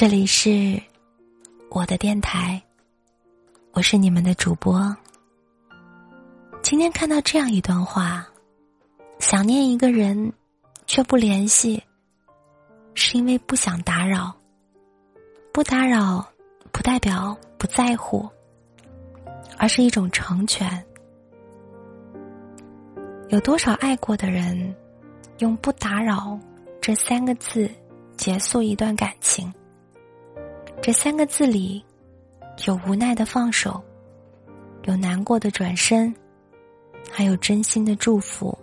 这里是我的电台，我是你们的主播。今天看到这样一段话：想念一个人却不联系，是因为不想打扰。不打扰不代表不在乎，而是一种成全。有多少爱过的人，用“不打扰”这三个字结束一段感情？这三个字里，有无奈的放手，有难过的转身，还有真心的祝福。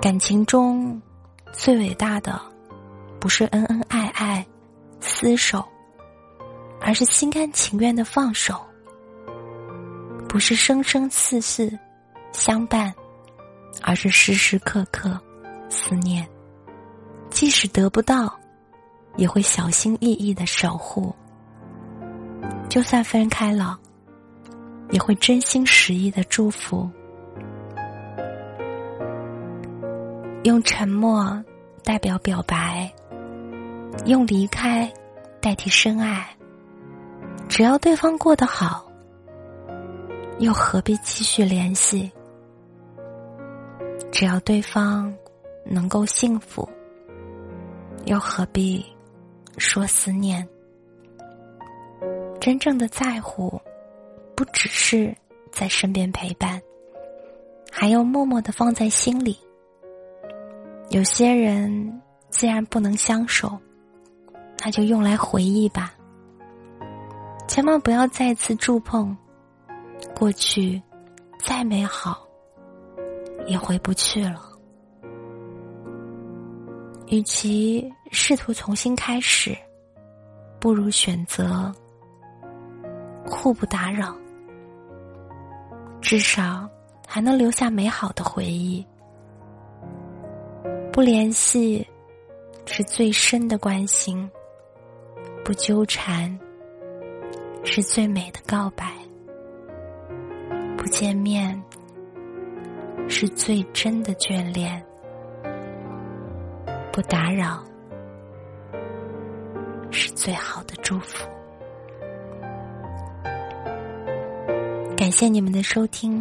感情中最伟大的，不是恩恩爱爱、厮守，而是心甘情愿的放手；不是生生世世相伴，而是时时刻刻思念。即使得不到，也会小心翼翼的守护；就算分开了，也会真心实意的祝福。用沉默代表表白，用离开代替深爱。只要对方过得好，又何必继续联系？只要对方能够幸福。又何必说思念？真正的在乎，不只是在身边陪伴，还要默默的放在心里。有些人既然不能相守，那就用来回忆吧。千万不要再次触碰过去，再美好也回不去了。与其试图重新开始，不如选择互不打扰，至少还能留下美好的回忆。不联系是最深的关心，不纠缠是最美的告白，不见面是最真的眷恋。不打扰，最好的祝福。感谢你们的收听，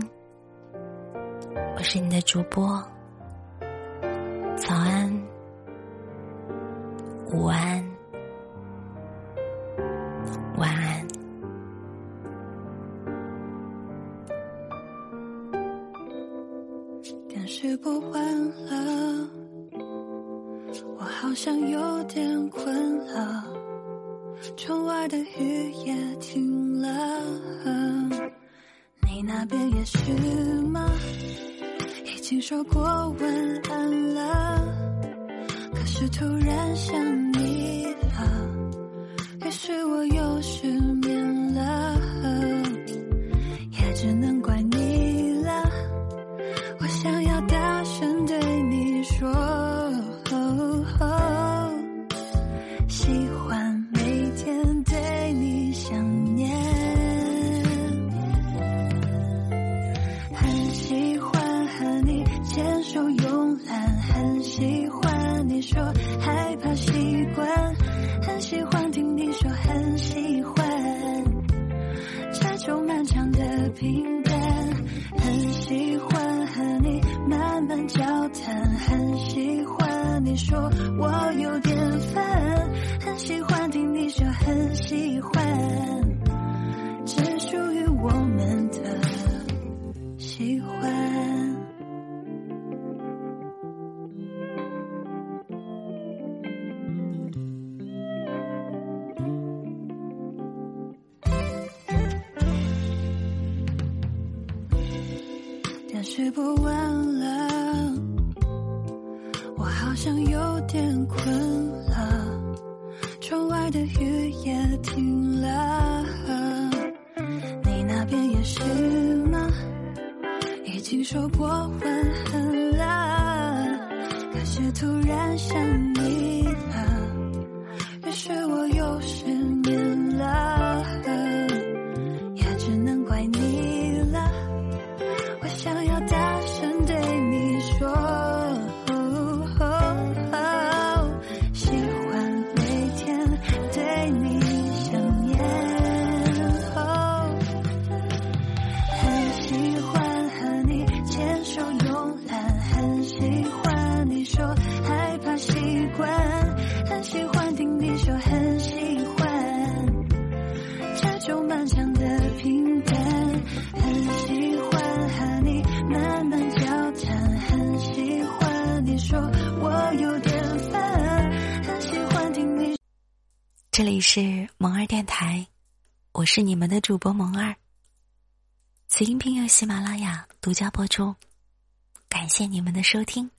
我是你的主播。早安，午安，晚安。电视不关了。好像有点困了，窗外的雨也停了，你那边也是吗？已经说过晚安了，可是突然想你了，于是我又失眠了，也只能怪你了，我想要大声对你说。喜但很喜欢你说我有点烦很喜欢听你说很喜欢只属于我们的喜欢。但是不完像有点困了，窗外的雨也停了，你那边也是吗？已经说过晚安了，可是突然想你了，这里是萌儿电台，我是你们的主播萌儿。此音频由喜马拉雅独家播出，感谢你们的收听。